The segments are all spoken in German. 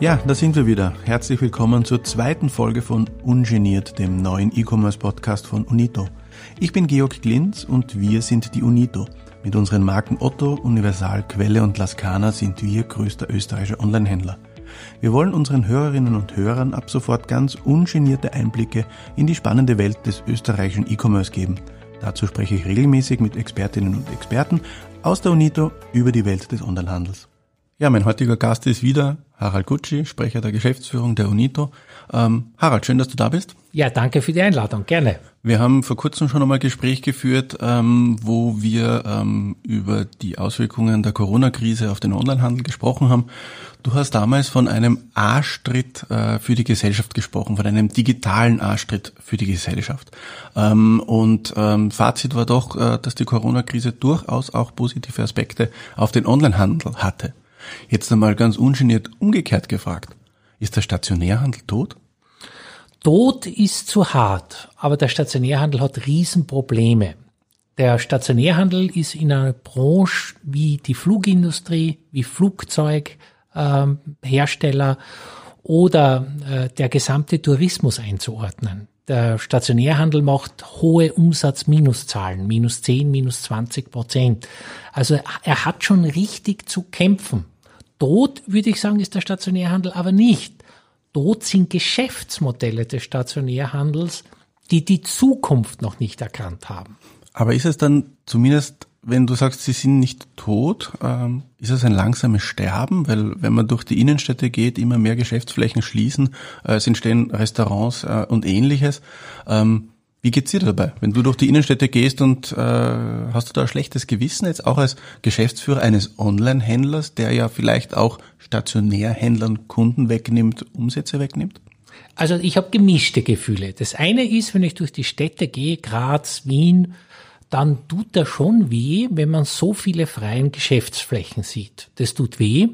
Ja, da sind wir wieder. Herzlich willkommen zur zweiten Folge von Ungeniert, dem neuen E-Commerce-Podcast von Unito. Ich bin Georg Glinz und wir sind die Unito. Mit unseren Marken Otto, Universal, Quelle und Laskana sind wir größter österreichischer Onlinehändler. Wir wollen unseren Hörerinnen und Hörern ab sofort ganz ungenierte Einblicke in die spannende Welt des österreichischen E-Commerce geben. Dazu spreche ich regelmäßig mit Expertinnen und Experten aus der UNITO über die Welt des Onlinehandels. Ja, mein heutiger Gast ist wieder Harald Gucci, Sprecher der Geschäftsführung der UNITO. Ähm, Harald, schön, dass du da bist. Ja, danke für die Einladung, gerne. Wir haben vor kurzem schon einmal Gespräch geführt, ähm, wo wir ähm, über die Auswirkungen der Corona-Krise auf den Onlinehandel gesprochen haben. Du hast damals von einem Arschtritt äh, für die Gesellschaft gesprochen, von einem digitalen Arschtritt für die Gesellschaft. Ähm, und ähm, Fazit war doch, äh, dass die Corona-Krise durchaus auch positive Aspekte auf den Onlinehandel hatte. Jetzt einmal ganz ungeniert umgekehrt gefragt. Ist der Stationärhandel tot? Tot ist zu hart, aber der Stationärhandel hat Riesenprobleme. Der Stationärhandel ist in einer Branche wie die Flugindustrie, wie Flugzeughersteller äh, oder äh, der gesamte Tourismus einzuordnen. Der Stationärhandel macht hohe Umsatz-Minuszahlen, minus 10, minus 20 Prozent. Also er hat schon richtig zu kämpfen. Tot, würde ich sagen, ist der Stationärhandel aber nicht. Tot sind Geschäftsmodelle des Stationärhandels, die die Zukunft noch nicht erkannt haben. Aber ist es dann zumindest, wenn du sagst, sie sind nicht tot, ähm, ist es ein langsames Sterben? Weil wenn man durch die Innenstädte geht, immer mehr Geschäftsflächen schließen, äh, es entstehen Restaurants äh, und ähnliches. Wie geht's dir dabei, wenn du durch die Innenstädte gehst und äh, hast du da ein schlechtes Gewissen jetzt auch als Geschäftsführer eines Online-Händlers, der ja vielleicht auch Stationärhändlern Kunden wegnimmt, Umsätze wegnimmt? Also ich habe gemischte Gefühle. Das eine ist, wenn ich durch die Städte gehe, Graz, Wien, dann tut da schon weh, wenn man so viele freien Geschäftsflächen sieht. Das tut weh.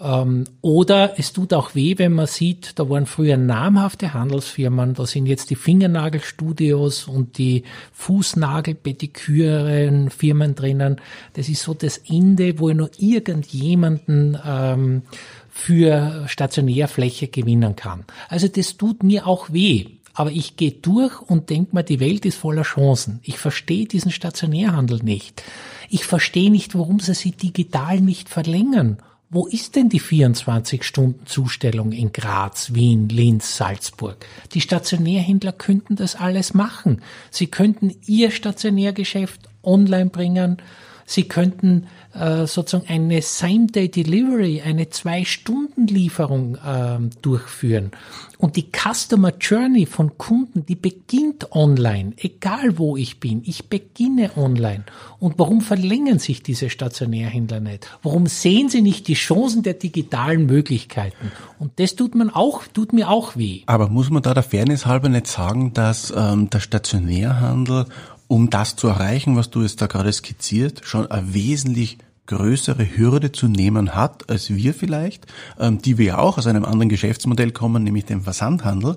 Ähm, oder es tut auch weh, wenn man sieht, da waren früher namhafte Handelsfirmen, da sind jetzt die Fingernagelstudios und die Fußnagelpediküren-Firmen drinnen. Das ist so das Ende, wo nur irgendjemanden ähm, für Stationärfläche gewinnen kann. Also das tut mir auch weh. Aber ich gehe durch und denke mir, die Welt ist voller Chancen. Ich verstehe diesen Stationärhandel nicht. Ich verstehe nicht, warum sie sie digital nicht verlängern wo ist denn die 24-Stunden-Zustellung in Graz, Wien, Linz, Salzburg? Die Stationärhändler könnten das alles machen. Sie könnten ihr Stationärgeschäft online bringen. Sie könnten äh, sozusagen eine Same-Day-Delivery, eine Zwei-Stunden-Lieferung äh, durchführen. Und die Customer Journey von Kunden, die beginnt online, egal wo ich bin. Ich beginne online. Und warum verlängern sich diese Stationärhändler nicht? Warum sehen sie nicht die Chancen der digitalen Möglichkeiten? Und das tut man auch, tut mir auch weh. Aber muss man da der Fairness halber nicht sagen, dass ähm, der Stationärhandel um das zu erreichen, was du jetzt da gerade skizziert, schon eine wesentlich größere Hürde zu nehmen hat als wir vielleicht, ähm, die wir ja auch aus einem anderen Geschäftsmodell kommen, nämlich dem Versandhandel,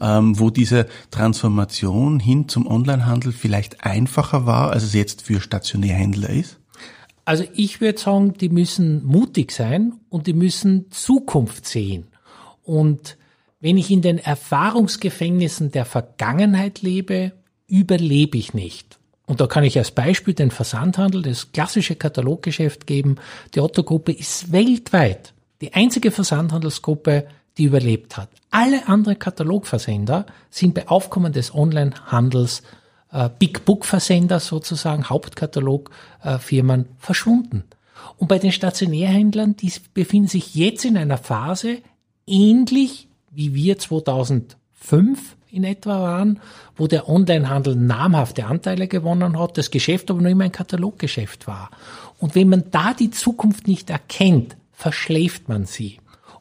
ähm, wo diese Transformation hin zum Onlinehandel vielleicht einfacher war, als es jetzt für Stationärhändler ist? Also ich würde sagen, die müssen mutig sein und die müssen Zukunft sehen. Und wenn ich in den Erfahrungsgefängnissen der Vergangenheit lebe, überlebe ich nicht. Und da kann ich als Beispiel den Versandhandel, das klassische Kataloggeschäft geben. Die Otto-Gruppe ist weltweit die einzige Versandhandelsgruppe, die überlebt hat. Alle anderen Katalogversender sind bei Aufkommen des Onlinehandels äh, Big Book Versender sozusagen, Hauptkatalogfirmen äh, verschwunden. Und bei den Stationärhändlern, die befinden sich jetzt in einer Phase ähnlich wie wir 2005 in etwa waren, wo der Onlinehandel namhafte Anteile gewonnen hat, das Geschäft aber noch immer ein Kataloggeschäft war. Und wenn man da die Zukunft nicht erkennt, verschläft man sie.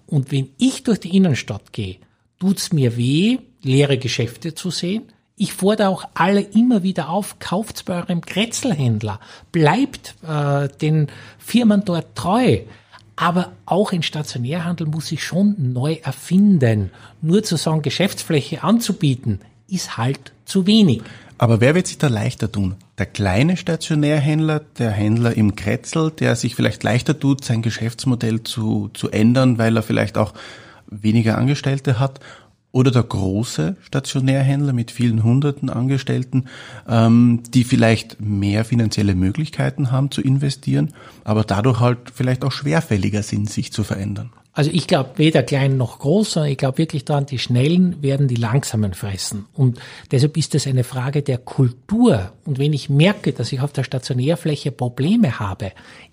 Und wenn ich durch die Innenstadt gehe, tut's mir weh, leere Geschäfte zu sehen. Ich fordere auch alle immer wieder auf, kauft's bei eurem Kretzelhändler, bleibt äh, den Firmen dort treu. Aber auch ein Stationärhandel muss sich schon neu erfinden. Nur zu sagen, Geschäftsfläche anzubieten, ist halt zu wenig. Aber wer wird sich da leichter tun? Der kleine Stationärhändler, der Händler im Kretzel, der sich vielleicht leichter tut, sein Geschäftsmodell zu, zu ändern, weil er vielleicht auch weniger Angestellte hat oder der große Stationärhändler mit vielen hunderten Angestellten, ähm, die vielleicht mehr finanzielle Möglichkeiten haben zu investieren, aber dadurch halt vielleicht auch schwerfälliger sind, sich zu verändern. Also ich glaube weder klein noch groß, sondern ich glaube wirklich daran, die Schnellen werden die Langsamen fressen. Und deshalb ist es eine Frage der Kultur. Und wenn ich merke, dass ich auf der Stationärfläche Probleme habe,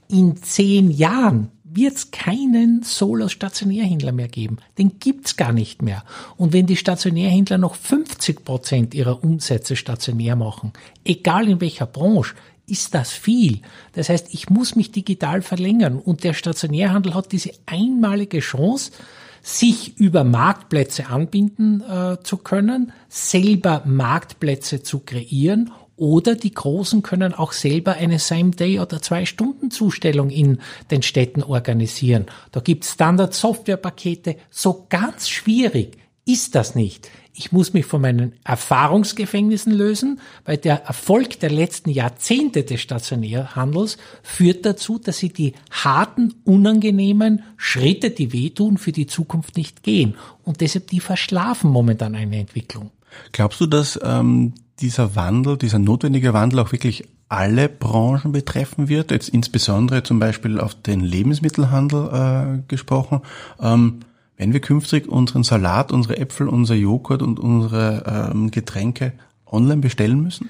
in zehn Jahren wird es keinen Solo-Stationärhändler mehr geben. Den gibt's gar nicht mehr. Und wenn die Stationärhändler noch 50 Prozent ihrer Umsätze stationär machen, egal in welcher Branche, ist das viel. Das heißt, ich muss mich digital verlängern und der Stationärhandel hat diese einmalige Chance, sich über Marktplätze anbinden äh, zu können, selber Marktplätze zu kreieren oder die Großen können auch selber eine Same-Day- oder Zwei-Stunden-Zustellung in den Städten organisieren. Da gibt es Standard-Software-Pakete. So ganz schwierig ist das nicht. Ich muss mich von meinen Erfahrungsgefängnissen lösen, weil der Erfolg der letzten Jahrzehnte des Stationärhandels führt dazu, dass sie die harten, unangenehmen Schritte, die wehtun, für die Zukunft nicht gehen. Und deshalb die verschlafen momentan eine Entwicklung. Glaubst du, dass ähm, dieser Wandel, dieser notwendige Wandel auch wirklich alle Branchen betreffen wird, jetzt insbesondere zum Beispiel auf den Lebensmittelhandel äh, gesprochen. Ähm, wenn wir künftig unseren Salat, unsere Äpfel, unser Joghurt und unsere ähm, Getränke online bestellen müssen?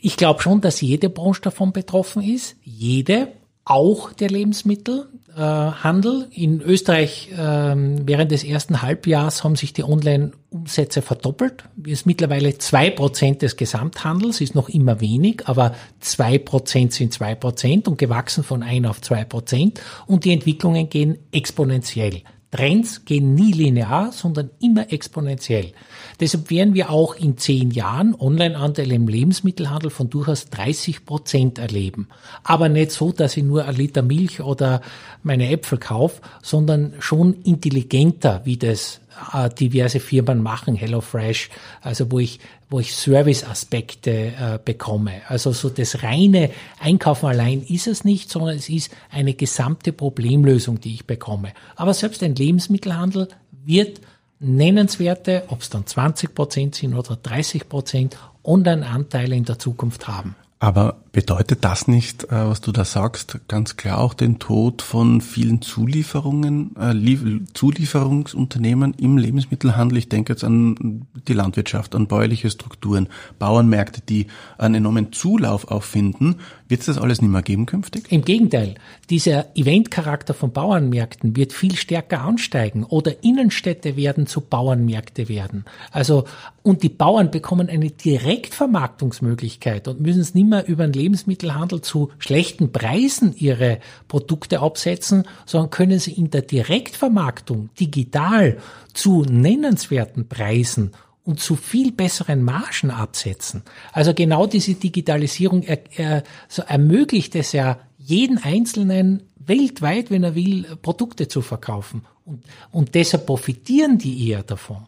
Ich glaube schon, dass jede Branche davon betroffen ist. Jede, auch der Lebensmittel. Äh, Handel. In Österreich ähm, während des ersten Halbjahres haben sich die Online-Umsätze verdoppelt. Ist mittlerweile zwei Prozent des Gesamthandels, ist noch immer wenig, aber zwei Prozent sind zwei Prozent und gewachsen von ein auf zwei Prozent und die Entwicklungen gehen exponentiell. Trends gehen nie linear, sondern immer exponentiell. Deshalb werden wir auch in zehn Jahren Online-Anteile im Lebensmittelhandel von durchaus 30 Prozent erleben. Aber nicht so, dass ich nur ein Liter Milch oder meine Äpfel kaufe, sondern schon intelligenter, wie das äh, diverse Firmen machen, HelloFresh, also wo ich, wo ich Serviceaspekte äh, bekomme. Also so das reine Einkaufen allein ist es nicht, sondern es ist eine gesamte Problemlösung, die ich bekomme. Aber selbst ein Lebensmittelhandel wird nennenswerte, ob es dann 20 Prozent sind oder 30 Prozent, Online-Anteile in der Zukunft haben. Aber bedeutet das nicht, äh, was du da sagst, ganz klar auch den Tod von vielen Zulieferungen, äh, Zulieferungsunternehmen im Lebensmittelhandel? Ich denke jetzt an die Landwirtschaft, an bäuerliche Strukturen, Bauernmärkte, die einen enormen Zulauf auffinden. Wird es das alles nicht mehr geben künftig? Im Gegenteil. Dieser Eventcharakter von Bauernmärkten wird viel stärker ansteigen oder Innenstädte werden zu Bauernmärkte werden. Also, und die Bauern bekommen eine Direktvermarktungsmöglichkeit und müssen es nicht mehr über den Lebensmittelhandel zu schlechten Preisen ihre Produkte absetzen, sondern können sie in der Direktvermarktung digital zu nennenswerten Preisen und zu viel besseren Margen absetzen. Also genau diese Digitalisierung er, er, so ermöglicht es ja jeden Einzelnen weltweit, wenn er will, Produkte zu verkaufen. Und, und deshalb profitieren die eher davon.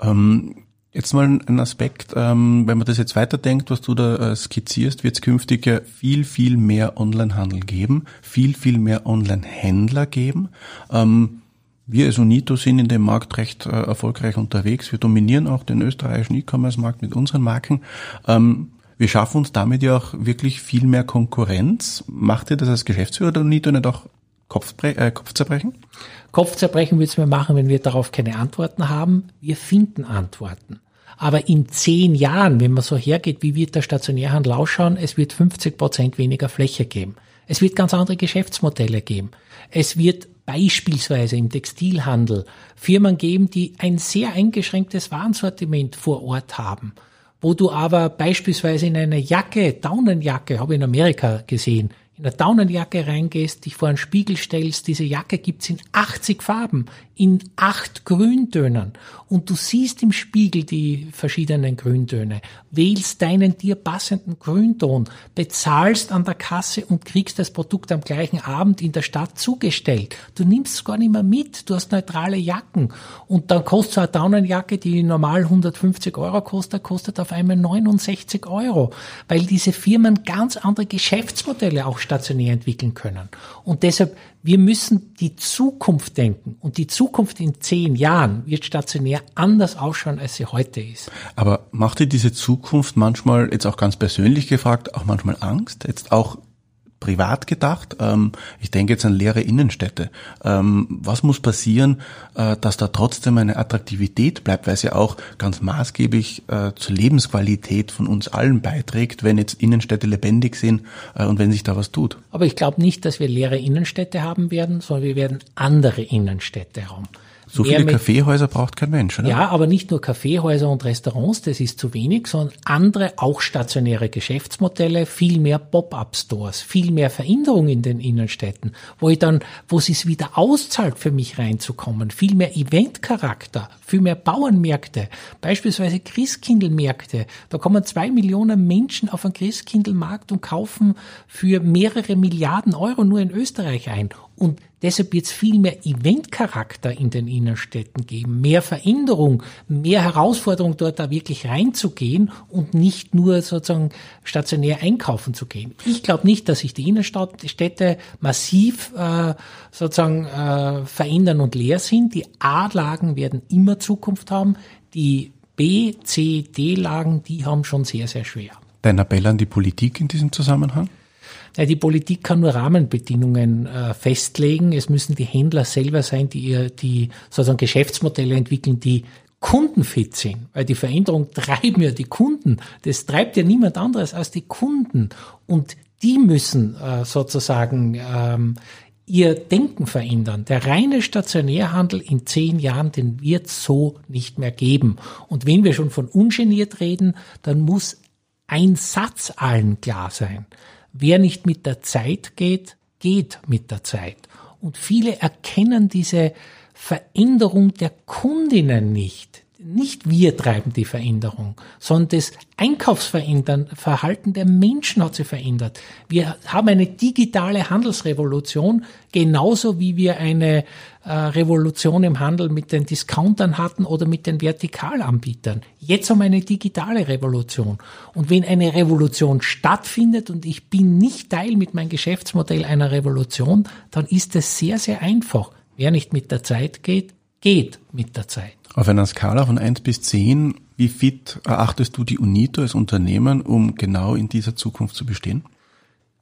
Ähm, jetzt mal ein Aspekt, ähm, wenn man das jetzt weiterdenkt, was du da äh, skizzierst, wird es künftig ja viel, viel mehr Onlinehandel geben, viel, viel mehr Online-Händler geben. Ähm, wir als Unito sind in dem Markt recht äh, erfolgreich unterwegs. Wir dominieren auch den österreichischen E-Commerce-Markt mit unseren Marken. Ähm, wir schaffen uns damit ja auch wirklich viel mehr Konkurrenz. Macht ihr das als Geschäftsführer der Unito nicht auch Kopfbre äh, Kopfzerbrechen? Kopfzerbrechen wird es mir machen, wenn wir darauf keine Antworten haben. Wir finden Antworten. Aber in zehn Jahren, wenn man so hergeht, wie wird der Stationärhandel ausschauen, es wird 50 Prozent weniger Fläche geben. Es wird ganz andere Geschäftsmodelle geben. Es wird beispielsweise im Textilhandel Firmen geben, die ein sehr eingeschränktes Warensortiment vor Ort haben, wo du aber beispielsweise in eine Jacke, Daunenjacke, habe ich in Amerika gesehen, in eine Daunenjacke reingehst, dich vor einen Spiegel stellst, diese Jacke gibt's in 80 Farben, in acht Grüntönen und du siehst im Spiegel die verschiedenen Grüntöne, wählst deinen dir passenden Grünton, bezahlst an der Kasse und kriegst das Produkt am gleichen Abend in der Stadt zugestellt. Du nimmst es gar nicht mehr mit, du hast neutrale Jacken und dann kostet so eine Daunenjacke, die normal 150 Euro kostet, kostet auf einmal 69 Euro, weil diese Firmen ganz andere Geschäftsmodelle auch stationär entwickeln können. Und deshalb, wir müssen die Zukunft denken. Und die Zukunft in zehn Jahren wird stationär anders ausschauen, als sie heute ist. Aber macht dir diese Zukunft manchmal, jetzt auch ganz persönlich gefragt, auch manchmal Angst? Jetzt auch privat gedacht. Ähm, ich denke jetzt an leere Innenstädte. Ähm, was muss passieren, äh, dass da trotzdem eine Attraktivität bleibt, weil es ja auch ganz maßgeblich äh, zur Lebensqualität von uns allen beiträgt, wenn jetzt Innenstädte lebendig sind äh, und wenn sich da was tut. Aber ich glaube nicht, dass wir leere Innenstädte haben werden, sondern wir werden andere Innenstädte haben. So viele Kaffeehäuser braucht kein Mensch, oder? Ja, aber nicht nur Kaffeehäuser und Restaurants, das ist zu wenig, sondern andere, auch stationäre Geschäftsmodelle, viel mehr Pop-up-Stores, viel mehr Veränderung in den Innenstädten, wo ich dann, wo es wieder auszahlt, für mich reinzukommen, viel mehr Eventcharakter, viel mehr Bauernmärkte, beispielsweise Christkindlmärkte. Da kommen zwei Millionen Menschen auf einen Christkindlmarkt und kaufen für mehrere Milliarden Euro nur in Österreich ein. Und deshalb wird es viel mehr Eventcharakter in den Innenstädten geben, mehr Veränderung, mehr Herausforderung dort da wirklich reinzugehen und nicht nur sozusagen stationär einkaufen zu gehen. Ich glaube nicht, dass sich die Innenstädte massiv äh, sozusagen äh, verändern und leer sind. Die A-Lagen werden immer Zukunft haben. Die B, C, D-Lagen, die haben schon sehr, sehr schwer. Dein Appell an die Politik in diesem Zusammenhang? Ja, die Politik kann nur Rahmenbedingungen äh, festlegen. Es müssen die Händler selber sein, die ihr, die sozusagen Geschäftsmodelle entwickeln, die kundenfit sind, weil die Veränderung treiben ja die Kunden. Das treibt ja niemand anderes als die Kunden. Und die müssen äh, sozusagen ähm, ihr Denken verändern. Der reine Stationärhandel in zehn Jahren, den wird so nicht mehr geben. Und wenn wir schon von ungeniert reden, dann muss ein Satz allen klar sein. Wer nicht mit der Zeit geht, geht mit der Zeit. Und viele erkennen diese Veränderung der Kundinnen nicht nicht wir treiben die Veränderung, sondern das Einkaufsverhalten der Menschen hat sich verändert. Wir haben eine digitale Handelsrevolution, genauso wie wir eine äh, Revolution im Handel mit den Discountern hatten oder mit den Vertikalanbietern. Jetzt haben wir eine digitale Revolution. Und wenn eine Revolution stattfindet und ich bin nicht Teil mit meinem Geschäftsmodell einer Revolution, dann ist es sehr, sehr einfach. Wer nicht mit der Zeit geht, geht mit der Zeit. Auf einer Skala von 1 bis 10, wie fit erachtest du die UNITO als Unternehmen, um genau in dieser Zukunft zu bestehen?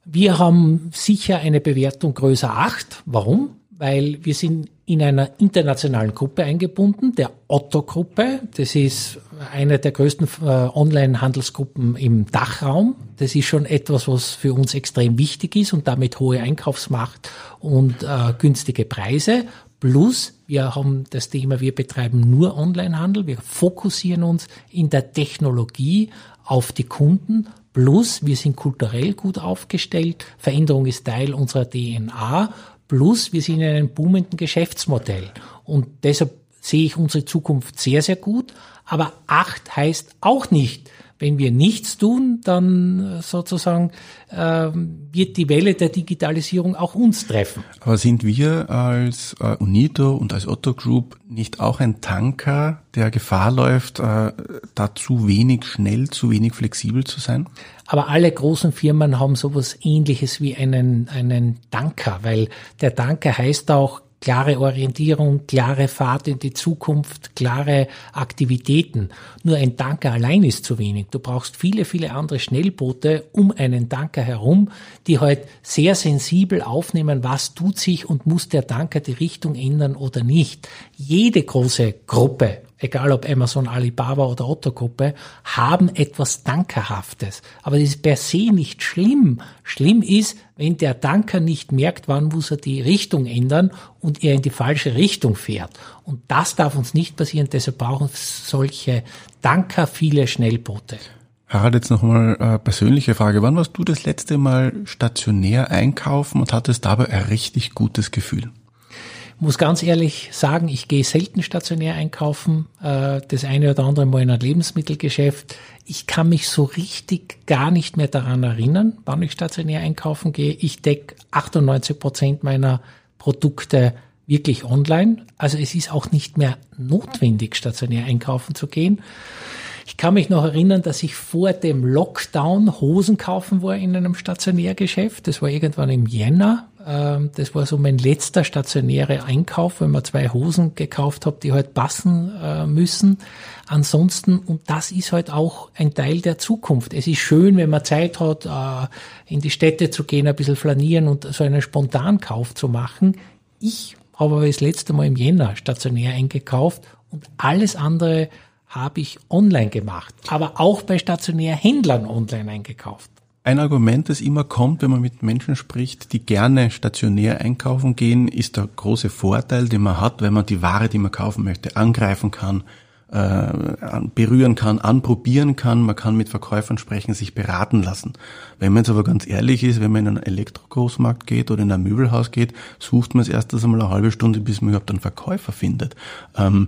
Wir haben sicher eine Bewertung größer 8. Warum? Weil wir sind in einer internationalen Gruppe eingebunden, der Otto-Gruppe. Das ist eine der größten äh, Online-Handelsgruppen im Dachraum. Das ist schon etwas, was für uns extrem wichtig ist und damit hohe Einkaufsmacht und äh, günstige Preise. Plus, wir haben das Thema, wir betreiben nur Onlinehandel. Wir fokussieren uns in der Technologie auf die Kunden. Plus, wir sind kulturell gut aufgestellt. Veränderung ist Teil unserer DNA. Plus, wir sind in einem boomenden Geschäftsmodell. Und deshalb sehe ich unsere Zukunft sehr, sehr gut. Aber acht heißt auch nicht, wenn wir nichts tun, dann äh, sozusagen äh, wird die Welle der Digitalisierung auch uns treffen. Aber sind wir als äh, UNITO und als Otto Group nicht auch ein Tanker, der Gefahr läuft, äh, da zu wenig schnell, zu wenig flexibel zu sein? Aber alle großen Firmen haben sowas ähnliches wie einen, einen Tanker, weil der Tanker heißt auch klare Orientierung, klare Fahrt in die Zukunft, klare Aktivitäten. Nur ein Tanker allein ist zu wenig. Du brauchst viele, viele andere Schnellboote um einen Tanker herum, die halt sehr sensibel aufnehmen, was tut sich und muss der Tanker die Richtung ändern oder nicht. Jede große Gruppe egal ob Amazon, Alibaba oder Otto Gruppe, haben etwas Dankerhaftes. Aber das ist per se nicht schlimm. Schlimm ist, wenn der Danker nicht merkt, wann muss er die Richtung ändern und er in die falsche Richtung fährt. Und das darf uns nicht passieren, deshalb brauchen solche Danker viele Schnellboote. Harald, jetzt nochmal äh, persönliche Frage. Wann warst du das letzte Mal stationär einkaufen und hattest dabei ein richtig gutes Gefühl? Muss ganz ehrlich sagen, ich gehe selten stationär einkaufen, äh, das eine oder andere Mal in ein Lebensmittelgeschäft. Ich kann mich so richtig gar nicht mehr daran erinnern, wann ich stationär einkaufen gehe. Ich decke 98 Prozent meiner Produkte wirklich online. Also es ist auch nicht mehr notwendig, stationär einkaufen zu gehen. Ich kann mich noch erinnern, dass ich vor dem Lockdown Hosen kaufen war in einem Stationärgeschäft. Das war irgendwann im Jänner. Ähm, das war so mein letzter stationärer Einkauf, wenn man zwei Hosen gekauft habe, die halt passen äh, müssen. Ansonsten, und das ist halt auch ein Teil der Zukunft. Es ist schön, wenn man Zeit hat, äh, in die Städte zu gehen, ein bisschen flanieren und so einen Spontankauf zu machen. Ich habe aber das letzte Mal im Jänner stationär eingekauft und alles andere habe ich online gemacht, aber auch bei Stationärhändlern online eingekauft. Ein Argument, das immer kommt, wenn man mit Menschen spricht, die gerne stationär einkaufen gehen, ist der große Vorteil, den man hat, wenn man die Ware, die man kaufen möchte, angreifen kann, äh, berühren kann, anprobieren kann, man kann mit Verkäufern sprechen, sich beraten lassen. Wenn man jetzt aber ganz ehrlich ist, wenn man in einen Elektrogroßmarkt geht oder in ein Möbelhaus geht, sucht man es erst einmal eine halbe Stunde, bis man überhaupt einen Verkäufer findet. Ähm,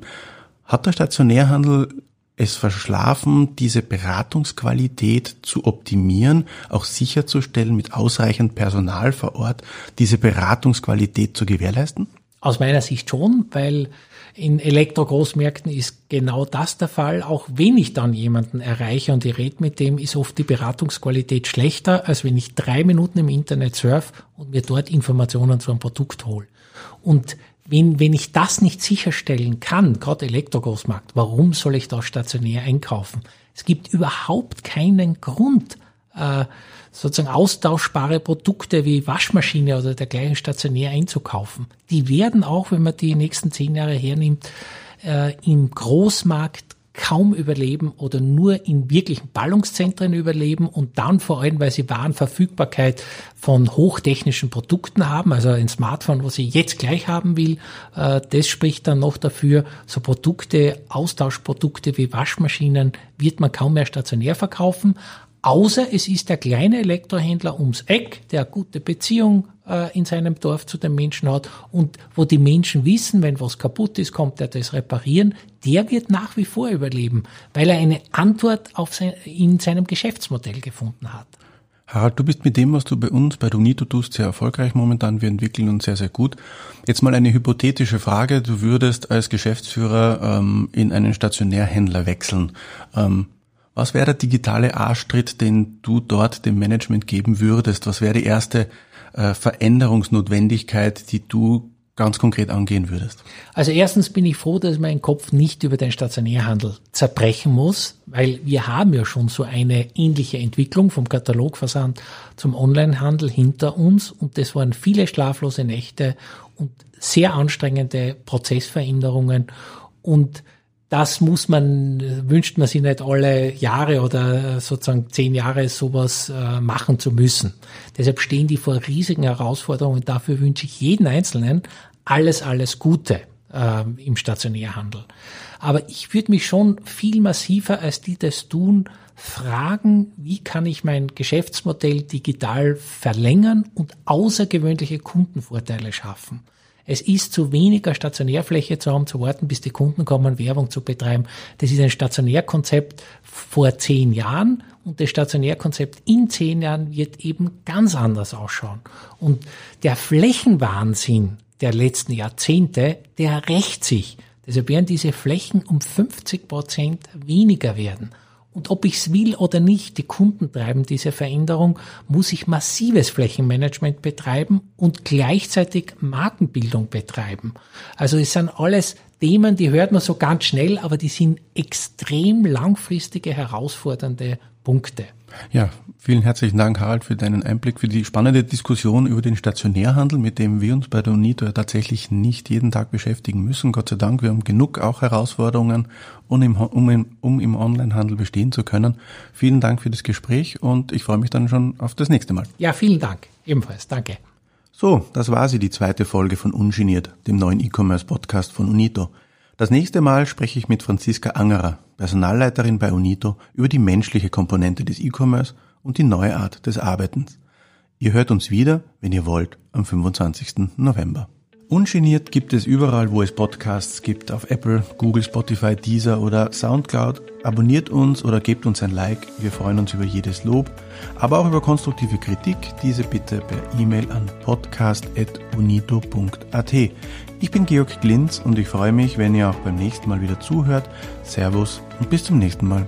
hat der Stationärhandel es verschlafen, diese Beratungsqualität zu optimieren, auch sicherzustellen, mit ausreichend Personal vor Ort diese Beratungsqualität zu gewährleisten? Aus meiner Sicht schon, weil in Elektrogroßmärkten ist genau das der Fall. Auch wenn ich dann jemanden erreiche und ich rede mit dem, ist oft die Beratungsqualität schlechter, als wenn ich drei Minuten im Internet surf und mir dort Informationen zu einem Produkt hole. Und wenn, wenn ich das nicht sicherstellen kann, gerade Elektrogroßmarkt, warum soll ich da stationär einkaufen? Es gibt überhaupt keinen Grund, äh, sozusagen austauschbare Produkte wie Waschmaschine oder dergleichen stationär einzukaufen. Die werden auch, wenn man die nächsten zehn Jahre hernimmt, äh, im Großmarkt kaum überleben oder nur in wirklichen Ballungszentren überleben und dann vor allem, weil sie Warenverfügbarkeit von hochtechnischen Produkten haben, also ein Smartphone, was ich jetzt gleich haben will, äh, das spricht dann noch dafür, so Produkte, Austauschprodukte wie Waschmaschinen wird man kaum mehr stationär verkaufen, Außer es ist der kleine Elektrohändler ums Eck, der eine gute Beziehung äh, in seinem Dorf zu den Menschen hat und wo die Menschen wissen, wenn was kaputt ist, kommt er das reparieren. Der wird nach wie vor überleben, weil er eine Antwort auf sein, in seinem Geschäftsmodell gefunden hat. Harald, du bist mit dem, was du bei uns bei Donito tust, sehr erfolgreich momentan. Wir entwickeln uns sehr, sehr gut. Jetzt mal eine hypothetische Frage. Du würdest als Geschäftsführer ähm, in einen Stationärhändler wechseln. Ähm, was wäre der digitale Arschtritt, den du dort dem Management geben würdest? Was wäre die erste äh, Veränderungsnotwendigkeit, die du ganz konkret angehen würdest? Also erstens bin ich froh, dass mein Kopf nicht über den Stationärhandel zerbrechen muss, weil wir haben ja schon so eine ähnliche Entwicklung vom Katalogversand zum Onlinehandel hinter uns und das waren viele schlaflose Nächte und sehr anstrengende Prozessveränderungen und das muss man, wünscht man sich nicht alle Jahre oder sozusagen zehn Jahre sowas äh, machen zu müssen. Deshalb stehen die vor riesigen Herausforderungen. Dafür wünsche ich jeden Einzelnen alles, alles Gute äh, im Stationärhandel. Aber ich würde mich schon viel massiver, als die das tun, fragen, wie kann ich mein Geschäftsmodell digital verlängern und außergewöhnliche Kundenvorteile schaffen. Es ist zu weniger Stationärfläche zu haben, zu warten, bis die Kunden kommen, Werbung zu betreiben. Das ist ein Stationärkonzept vor zehn Jahren und das Stationärkonzept in zehn Jahren wird eben ganz anders ausschauen. Und der Flächenwahnsinn der letzten Jahrzehnte, der rächt sich. Deshalb werden diese Flächen um 50 Prozent weniger werden. Und ob ich es will oder nicht, die Kunden treiben diese Veränderung, muss ich massives Flächenmanagement betreiben und gleichzeitig Markenbildung betreiben. Also es sind alles Themen, die hört man so ganz schnell, aber die sind extrem langfristige, herausfordernde Punkte. Ja, vielen herzlichen Dank, Harald, für deinen Einblick, für die spannende Diskussion über den Stationärhandel, mit dem wir uns bei der UNITO tatsächlich nicht jeden Tag beschäftigen müssen. Gott sei Dank, wir haben genug auch Herausforderungen, um im, um im, um im Onlinehandel bestehen zu können. Vielen Dank für das Gespräch und ich freue mich dann schon auf das nächste Mal. Ja, vielen Dank. Ebenfalls. Danke. So, das war sie, die zweite Folge von Ungeniert, dem neuen E-Commerce-Podcast von UNITO. Das nächste Mal spreche ich mit Franziska Angerer, Personalleiterin bei Unito, über die menschliche Komponente des E-Commerce und die neue Art des Arbeitens. Ihr hört uns wieder, wenn ihr wollt, am 25. November. Ungeniert gibt es überall, wo es Podcasts gibt, auf Apple, Google, Spotify, Deezer oder Soundcloud. Abonniert uns oder gebt uns ein Like. Wir freuen uns über jedes Lob, aber auch über konstruktive Kritik. Diese bitte per E-Mail an podcast.unito.at. Ich bin Georg Glinz und ich freue mich, wenn ihr auch beim nächsten Mal wieder zuhört. Servus und bis zum nächsten Mal.